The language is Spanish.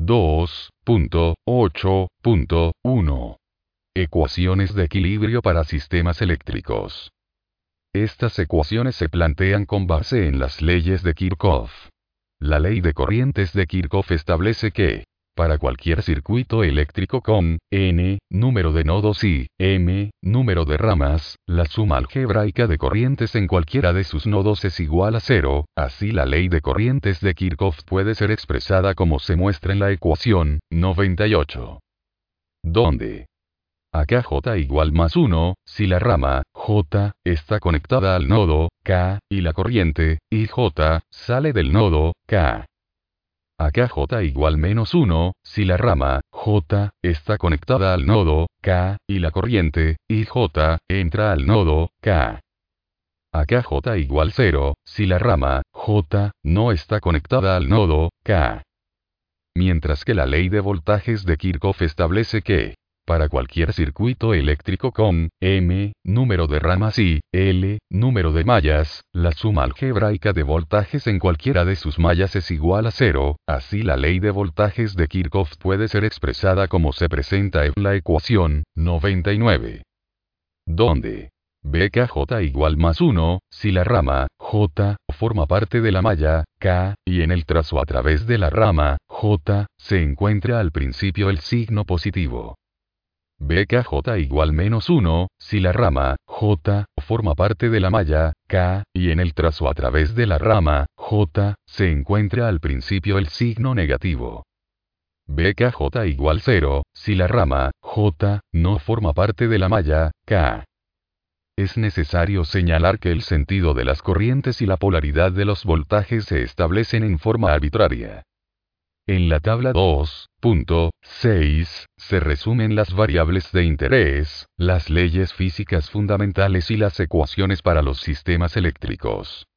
2.8.1. Ecuaciones de equilibrio para sistemas eléctricos. Estas ecuaciones se plantean con base en las leyes de Kirchhoff. La ley de corrientes de Kirchhoff establece que, para cualquier circuito eléctrico con n número de nodos y m número de ramas, la suma algebraica de corrientes en cualquiera de sus nodos es igual a cero, así la ley de corrientes de Kirchhoff puede ser expresada como se muestra en la ecuación 98. Donde Acá j igual más 1, si la rama, j, está conectada al nodo, k, y la corriente, ij, sale del nodo, k. Acá j igual menos 1, si la rama, j, está conectada al nodo, k, y la corriente, ij, entra al nodo, k. Acá j igual 0, si la rama, j, no está conectada al nodo, k. Mientras que la ley de voltajes de Kirchhoff establece que, para cualquier circuito eléctrico con m número de ramas y l número de mallas, la suma algebraica de voltajes en cualquiera de sus mallas es igual a cero, así la ley de voltajes de Kirchhoff puede ser expresada como se presenta en la ecuación 99. Donde BKJ igual más 1, si la rama, J, forma parte de la malla, K, y en el trazo a través de la rama, J, se encuentra al principio el signo positivo. BKJ igual menos 1, si la rama, J, forma parte de la malla, K, y en el trazo a través de la rama, J, se encuentra al principio el signo negativo. BKJ igual 0, si la rama, J, no forma parte de la malla, K. Es necesario señalar que el sentido de las corrientes y la polaridad de los voltajes se establecen en forma arbitraria. En la tabla 2.6 se resumen las variables de interés, las leyes físicas fundamentales y las ecuaciones para los sistemas eléctricos.